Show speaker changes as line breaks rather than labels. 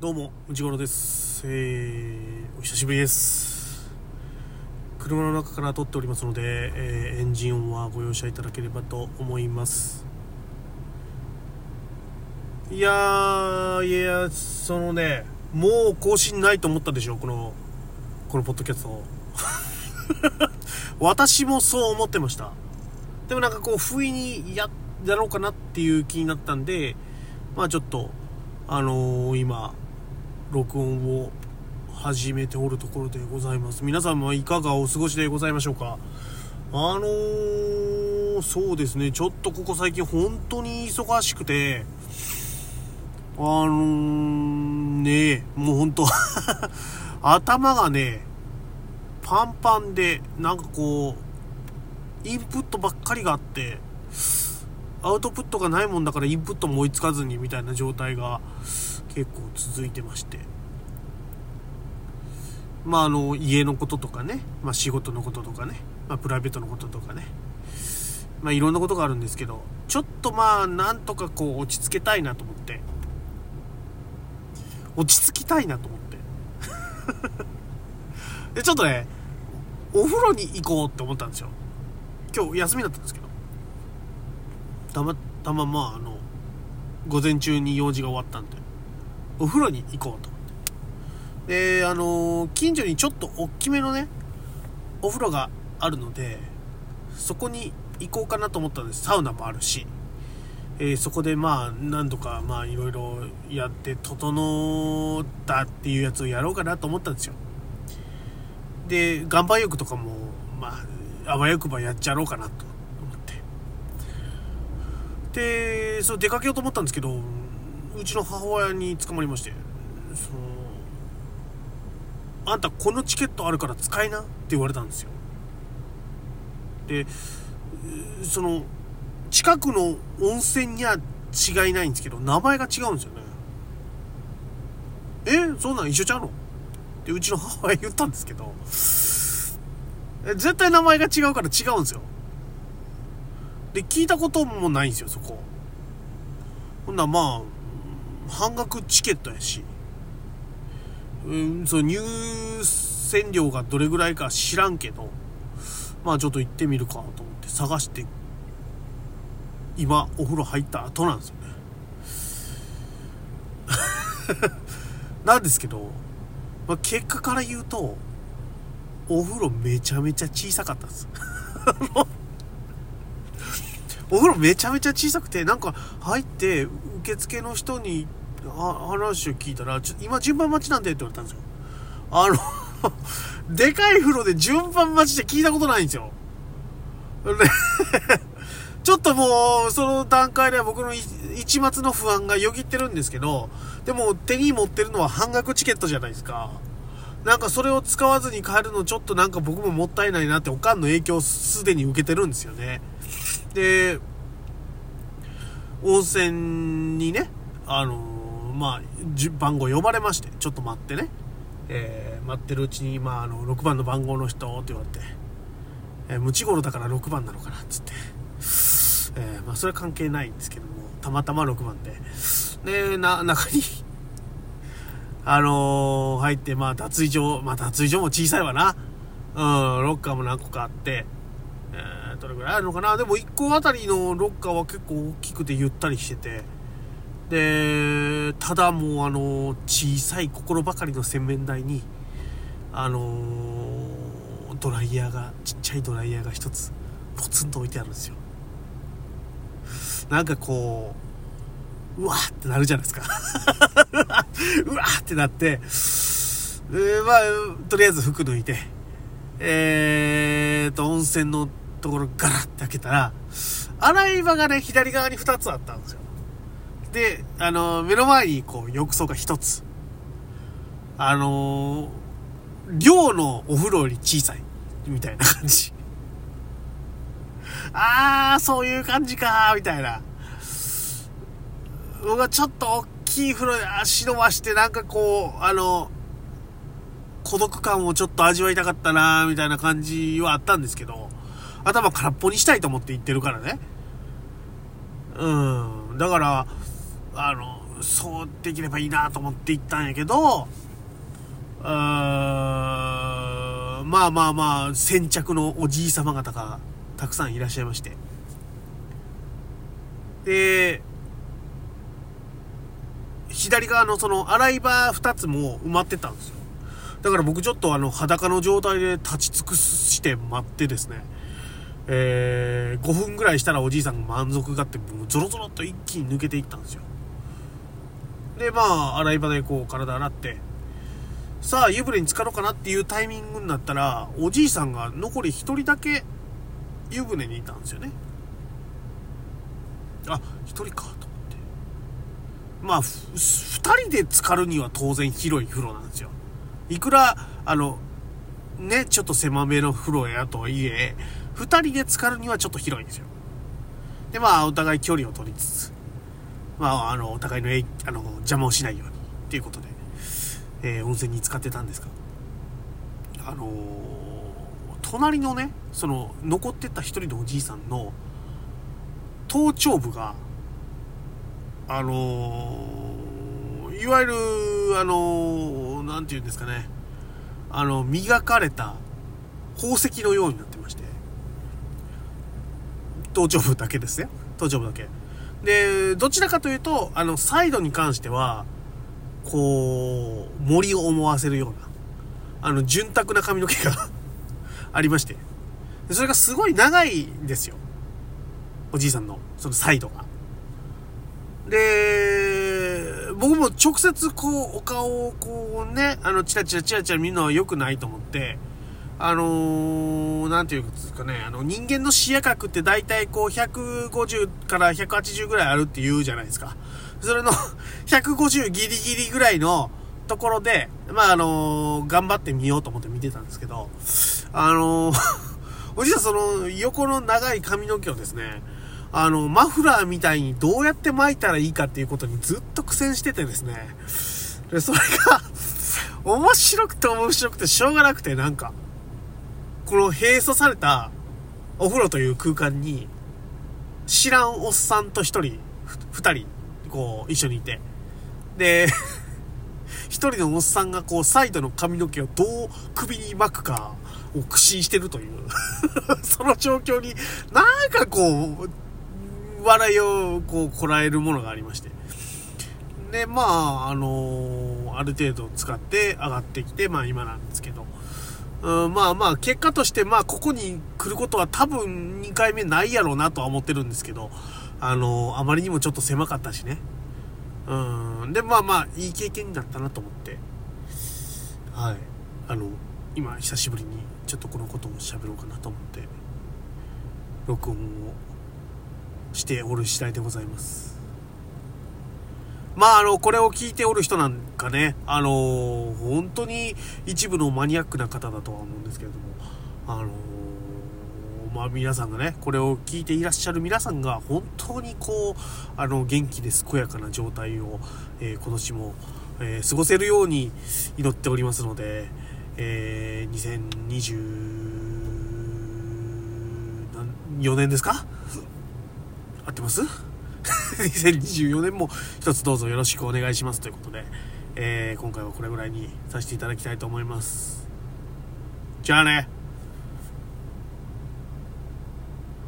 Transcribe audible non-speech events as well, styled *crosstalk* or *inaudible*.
どうも、内頃です。えー、お久しぶりです。車の中から撮っておりますので、えーエンジン音はご容赦いただければと思います。いやー、いや、そのね、もう更新ないと思ったでしょ、この、このポッドキャスト。*laughs* 私もそう思ってました。でもなんかこう、不意にや、やろうかなっていう気になったんで、まあちょっと、あのー今、録音を始めておるところでございます。皆さんはいかがお過ごしでございましょうか？あのー、そうですね、ちょっとここ最近本当に忙しくて、あのー、ねもう本当 *laughs* 頭がね、パンパンで、なんかこう、インプットばっかりがあって、アウトプットがないもんだからインプットも追いつかずにみたいな状態が結構続いてまして。まああの家のこととかね、まあ、仕事のこととかね、まあ、プライベートのこととかね。まあいろんなことがあるんですけどちょっとまあなんとかこう落ち着けたいなと思って。落ち着きたいなと思って。*laughs* でちょっとねお風呂に行こうって思ったんですよ。今日休みだったんですけど。たまたままああの午前中に用事が終わったんでお風呂に行こうと思って。であの近所にちょっと大きめのねお風呂があるのでそこに行こうかなと思ったんです。サウナもあるし、えーそこでまあ何度かまあいろいろやって整ったっていうやつをやろうかなと思ったんですよ。で岩盤浴とかもまああわよくばやっちゃろうかなと。でそう出かけようと思ったんですけどうちの母親に捕まりましてそのあんたこのチケットあるから使いなって言われたんですよ。でその近くの温泉には違いないんですけど名前が違うんですよね。えそんなん一緒ちゃうの？ってうちの母親言ったんですけど絶対名前が違うから違うんですよ。で聞いたこともないんですよそこ。ほんならまあ半額チケットやし。うんそう入船料がどれぐらいか知らんけどまあちょっと行ってみるかと思って探して今お風呂入った後なんですよね。*laughs* なんですけど、まあ、結果から言うとお風呂めちゃめちゃ小さかったです。*laughs* お風呂めちゃめちゃ小さくてなんか入って受付の人に話を聞いたらちょ今順番待ちなんでって言われたんですよ。あの *laughs* でかい風呂で順番待ちって聞いたことないんですよ。*laughs* ちょっともうその段階では僕の一末の不安がよぎってるんですけどでも手に持ってるのは半額チケットじゃないですか。なんかそれを使わずに帰るのちょっとなんか僕ももったいないなっておかんの影響をすでに受けてるんですよね。で温泉にねあのまあ番号呼ばれましてちょっと待ってね、えー待ってるうちに、まあ、あの6番の番号の人って言われて、えー、ムチゴロだから6番なのかなっつって、えーまあそれは関係ないんですけどもたまたま6番で。でな中にあのー入ってまあ脱衣所まあ脱衣所も小さいわな。うんロッカーも何個かあって。どれぐらいあるのかな。でも1個あたりのロッカーは結構大きくてゆったりしてて。でただもうあの小さい心ばかりの洗面台にあのドライヤーがちっちゃいドライヤーが一つポツンと置いてあるんですよ。なんかこううわーってなるじゃないですか。*laughs* うわーってなって、えーまあとりあえず服脱いでえーと温泉のところガラッて開けたら洗い場がね左側に2つあったんですよ。であの目の前にこう浴槽が1つ。あの寮のお風呂より小さいみたいな感じ。*laughs* あーそういう感じかーみたいな。僕はちょっと大きい風呂で足伸ばしてなんかこうあの孤独感をちょっと味わいたかったなーみたいな感じはあったんですけど。頭空っぽにしたいと思って言ってるからねうんだからあのそうできればいいなと思って行ったんやけど、うーまあまあまあ、先着のおじい様方がたくさんいらっしゃいまして。で、左側のその洗い場2つも埋まってたんですよ。だから僕ちょっとあの裸の状態で立ち尽くして待ってですね、えー、5分ぐらいしたらおじいさんが満足があって、もうゾロゾロっと一気に抜けていったんですよ。で、まあ、洗い場でこう体洗って、さあ湯船に浸かろうかなっていうタイミングになったら、おじいさんが残り1人だけ湯船にいたんですよね。あ、1人かと思って。まあ、2人で浸かるには当然広い風呂なんですよ。いくら、あの、ね、ちょっと狭めの風呂やとはいえ、二人で浸かるにはちょっと広いんですよ。で、まあ、お互い距離を取りつつ、まあ、あの、お互いのあの邪魔をしないように、っていうことで、えー、温泉に使ってたんですが、あのー、隣のね、その、残ってた一人のおじいさんの、頭頂部が、あのー、いわゆる、あのなんて言うんですかね、あの、磨かれた宝石のようになってまして、頭頂部だけですね。頭頂部だけ。で、どちらかというと、あの、サイドに関しては、こう、森を思わせるような、あの、潤沢な髪の毛が *laughs* ありまして、それがすごい長いんですよ。おじいさんの、そのサイドが。で、僕も直接こう、お顔をこうね、あの、チラチラチラチラ見るのは良くないと思って、あのー、なんていうんですかね、あの、人間の視野角って大体こう、150から180ぐらいあるって言うじゃないですか。それの *laughs* 150ギリギリぐらいのところで、まあ、あのー、頑張ってみようと思って見てたんですけど、あのー、*laughs* おじさんその、横の長い髪の毛をですね、あの、マフラーみたいにどうやって巻いたらいいかっていうことにずっと苦戦しててですね、で、それが *laughs* 面白くて面白くてしょうがなくて、なんか、この閉鎖されたお風呂という空間に、知らんおっさんと一人、二人、こう、一緒にいて。で、*laughs* 一人のおっさんがこう、サイドの髪の毛をどう首に巻くかを苦心してるという *laughs* その状況に、なんかこう、笑いをこう、こらえるものがありまして。で、まあ、あのー、ある程度使って上がってきて、まあ今なんですけど。うん、まあまあ、結果として、まあ、ここに来ることは多分2回目ないやろうなとは思ってるんですけど、あの、あまりにもちょっと狭かったしね。うん、で、まあまあ、いい経験になったなと思って、はい。あの、今、久しぶりにちょっとこのことを喋ろうかなと思って、録音をしておる次第でございます。まあ、あの、これを聞いておる人なんかね、あの、本当に一部のマニアックな方だとは思うんですけれども、あの、まあ皆さんがね、これを聞いていらっしゃる皆さんが本当にこう、あの、元気で健やかな状態を、えー、今年も、え過ごせるように祈っておりますので、え2024年ですか？合ってます？2024年も一つどうぞよろしくお願いしますということで、えー、今回はこれぐらいにさせていただきたいと思います。じゃあね。